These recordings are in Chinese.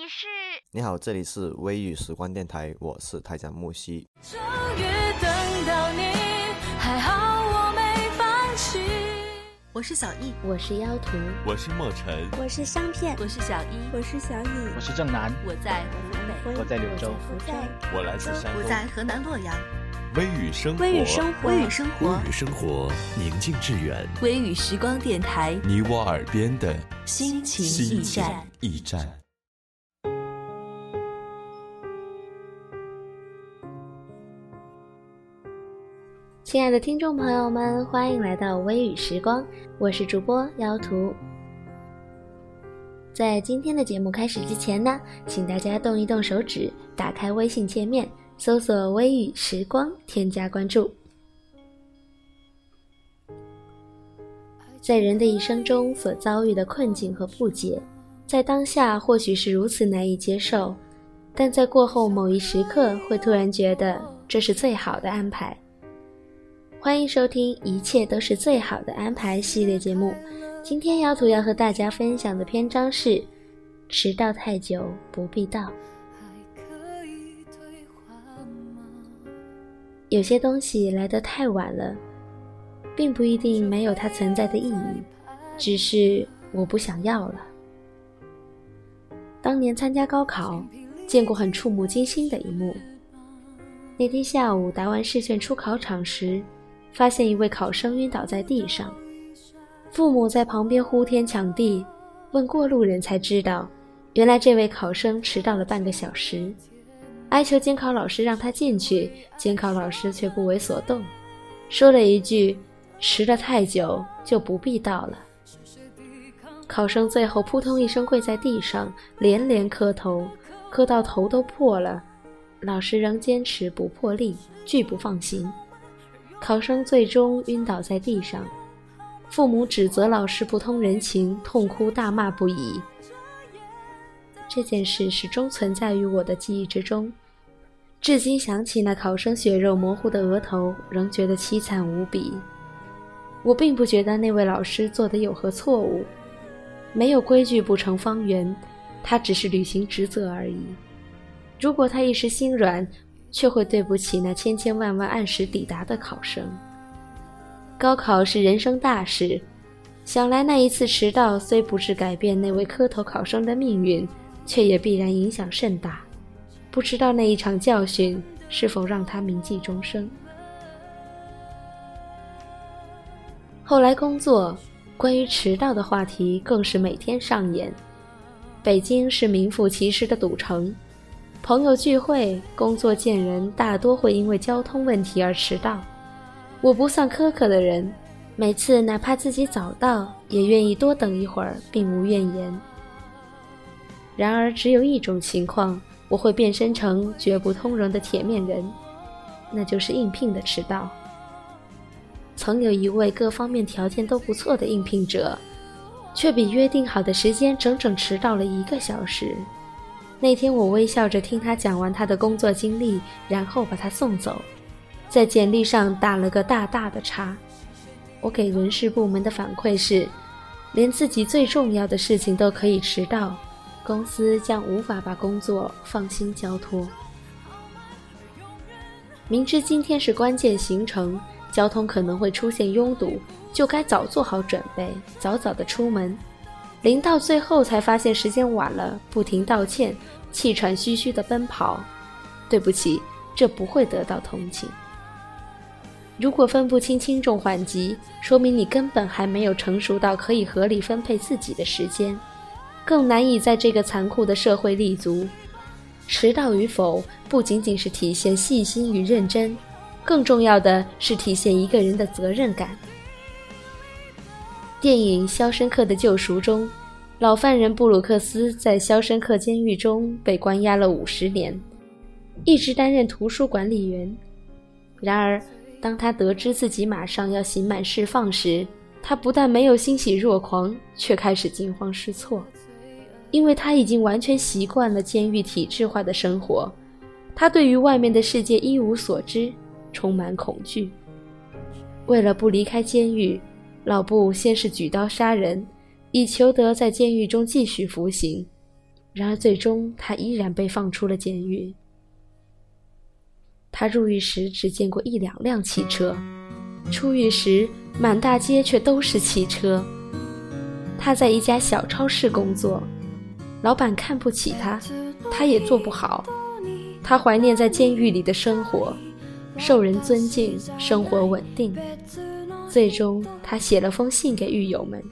你是？你好，这里是微雨时光电台，我是台长木西。终于等到你，还好我没放弃。我是小易，我是妖图，我是墨尘，我是香片，我是小一，我是小乙，我是正南，我在湖北，我在柳州，我在我来自山东，我在河南洛阳。微雨生活，微雨生活，微雨生活，微雨生活，宁静致远。微雨时光电台，你我耳边的心情驿站，驿站。亲爱的听众朋友们，欢迎来到微雨时光，我是主播妖图。在今天的节目开始之前呢，请大家动一动手指，打开微信界面。搜索“微雨时光”，添加关注。在人的一生中所遭遇的困境和不解，在当下或许是如此难以接受，但在过后某一时刻，会突然觉得这是最好的安排。欢迎收听《一切都是最好的安排》系列节目。今天姚图要和大家分享的篇章是：迟到太久不必到。有些东西来得太晚了，并不一定没有它存在的意义，只是我不想要了。当年参加高考，见过很触目惊心的一幕。那天下午答完试卷出考场时，发现一位考生晕倒在地上，父母在旁边呼天抢地，问过路人才知道，原来这位考生迟到了半个小时。哀求监考老师让他进去，监考老师却不为所动，说了一句：“迟了太久就不必到了。”考生最后扑通一声跪在地上，连连磕头，磕到头都破了。老师仍坚持不破例，拒不放行。考生最终晕倒在地上，父母指责老师不通人情，痛哭大骂不已。这件事始终存在于我的记忆之中，至今想起那考生血肉模糊的额头，仍觉得凄惨无比。我并不觉得那位老师做的有何错误，没有规矩不成方圆，他只是履行职责而已。如果他一时心软，却会对不起那千千万万按时抵达的考生。高考是人生大事，想来那一次迟到虽不至改变那位磕头考生的命运。却也必然影响甚大，不知道那一场教训是否让他铭记终生。后来工作，关于迟到的话题更是每天上演。北京是名副其实的赌城，朋友聚会、工作见人，大多会因为交通问题而迟到。我不算苛刻的人，每次哪怕自己早到，也愿意多等一会儿，并无怨言。然而，只有一种情况，我会变身成绝不通融的铁面人，那就是应聘的迟到。曾有一位各方面条件都不错的应聘者，却比约定好的时间整整迟到了一个小时。那天，我微笑着听他讲完他的工作经历，然后把他送走，在简历上打了个大大的叉。我给人事部门的反馈是，连自己最重要的事情都可以迟到。公司将无法把工作放心交托。明知今天是关键行程，交通可能会出现拥堵，就该早做好准备，早早的出门。临到最后才发现时间晚了，不停道歉，气喘吁吁的奔跑。对不起，这不会得到同情。如果分不清轻重缓急，说明你根本还没有成熟到可以合理分配自己的时间。更难以在这个残酷的社会立足。迟到与否，不仅仅是体现细心与认真，更重要的是体现一个人的责任感。电影《肖申克的救赎》中，老犯人布鲁克斯在肖申克监狱中被关押了五十年，一直担任图书管理员。然而，当他得知自己马上要刑满释放时，他不但没有欣喜若狂，却开始惊慌失措。因为他已经完全习惯了监狱体制化的生活，他对于外面的世界一无所知，充满恐惧。为了不离开监狱，老布先是举刀杀人，以求得在监狱中继续服刑。然而最终他依然被放出了监狱。他入狱时只见过一两辆汽车，出狱时满大街却都是汽车。他在一家小超市工作，老板看不起他，他也做不好。他怀念在监狱里的生活，受人尊敬，生活稳定。最终，他写了封信给狱友们，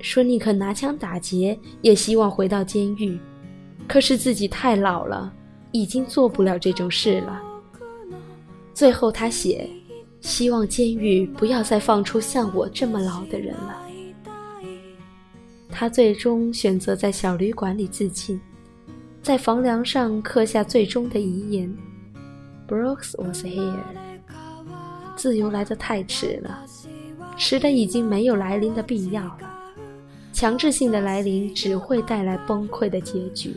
说宁可拿枪打劫，也希望回到监狱。可是自己太老了，已经做不了这种事了。最后，他写，希望监狱不要再放出像我这么老的人了。他最终选择在小旅馆里自尽。在房梁上刻下最终的遗言：“Brooks was here。”自由来得太迟了，迟的已经没有来临的必要了。强制性的来临只会带来崩溃的结局。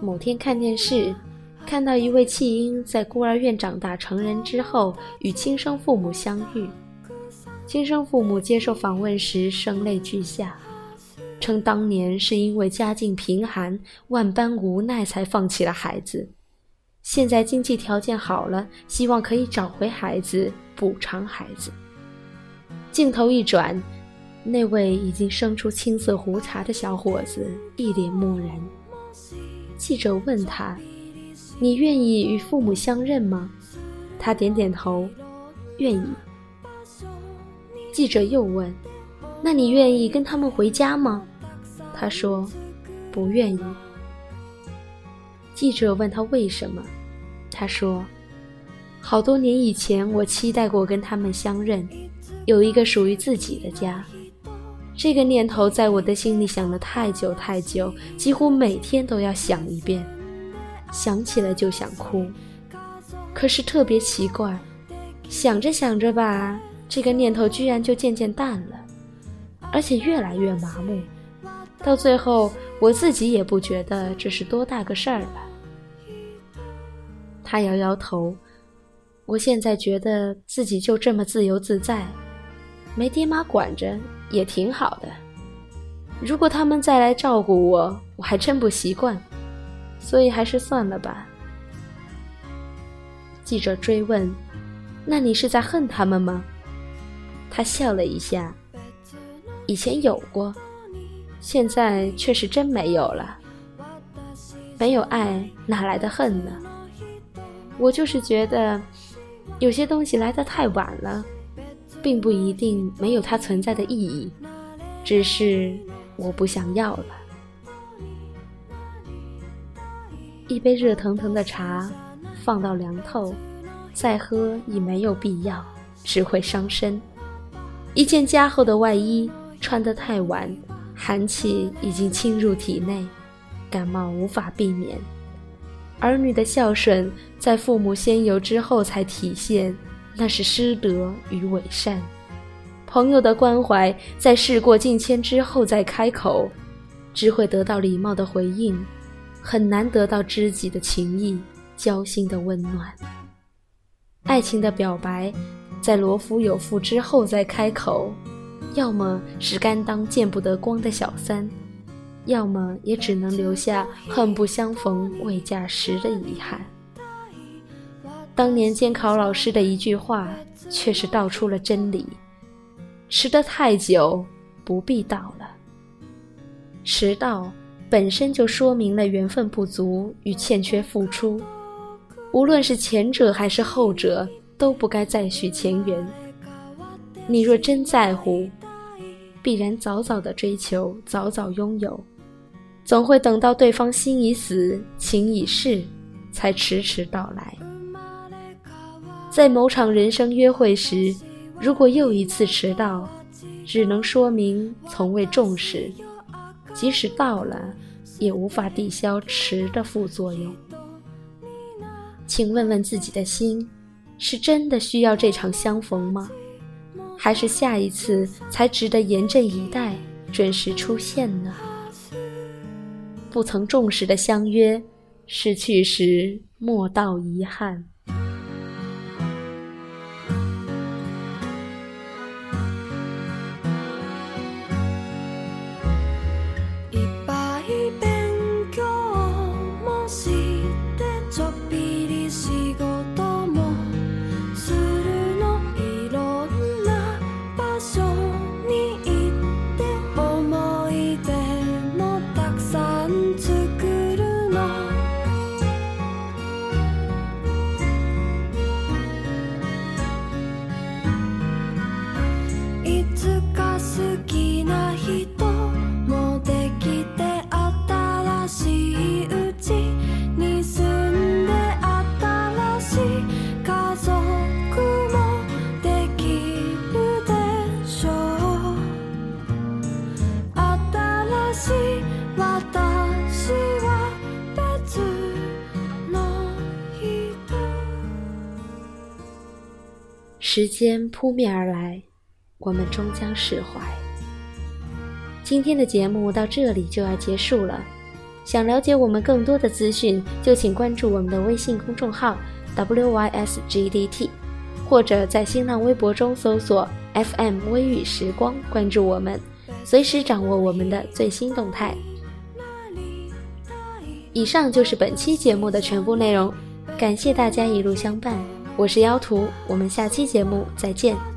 某天看电视，看到一位弃婴在孤儿院长大成人之后与亲生父母相遇，亲生父母接受访问时声泪俱下。称当年是因为家境贫寒，万般无奈才放弃了孩子。现在经济条件好了，希望可以找回孩子，补偿孩子。镜头一转，那位已经生出青色胡茬的小伙子一脸木然。记者问他：“你愿意与父母相认吗？”他点点头，愿意。记者又问：“那你愿意跟他们回家吗？”他说：“不愿意。”记者问他为什么，他说：“好多年以前，我期待过跟他们相认，有一个属于自己的家。这个念头在我的心里想了太久太久，几乎每天都要想一遍，想起来就想哭。可是特别奇怪，想着想着吧，这个念头居然就渐渐淡了，而且越来越麻木。”到最后，我自己也不觉得这是多大个事儿了。他摇摇头，我现在觉得自己就这么自由自在，没爹妈管着也挺好的。如果他们再来照顾我，我还真不习惯，所以还是算了吧。记者追问：“那你是在恨他们吗？”他笑了一下：“以前有过。”现在却是真没有了，没有爱哪来的恨呢？我就是觉得，有些东西来得太晚了，并不一定没有它存在的意义，只是我不想要了。一杯热腾腾的茶，放到凉透，再喝已没有必要，只会伤身。一件加厚的外衣，穿得太晚。寒气已经侵入体内，感冒无法避免。儿女的孝顺在父母先有之后才体现，那是师德与伪善；朋友的关怀在事过境迁之后再开口，只会得到礼貌的回应，很难得到知己的情谊、交心的温暖。爱情的表白，在罗夫有妇之后再开口。要么是甘当见不得光的小三，要么也只能留下恨不相逢未嫁时的遗憾。当年监考老师的一句话，却是道出了真理：迟得太久，不必到了。迟到本身就说明了缘分不足与欠缺付出，无论是前者还是后者，都不该再续前缘。你若真在乎。必然早早的追求，早早拥有，总会等到对方心已死，情已逝，才迟迟到来。在某场人生约会时，如果又一次迟到，只能说明从未重视，即使到了，也无法抵消迟的副作用。请问问自己的心，是真的需要这场相逢吗？还是下一次才值得严阵以待，准时出现呢？不曾重视的相约，失去时莫道遗憾。时间扑面而来，我们终将释怀。今天的节目到这里就要结束了。想了解我们更多的资讯，就请关注我们的微信公众号 wysgdt，或者在新浪微博中搜索 FM 微雨时光，关注我们，随时掌握我们的最新动态。以上就是本期节目的全部内容，感谢大家一路相伴，我是妖图，我们下期节目再见。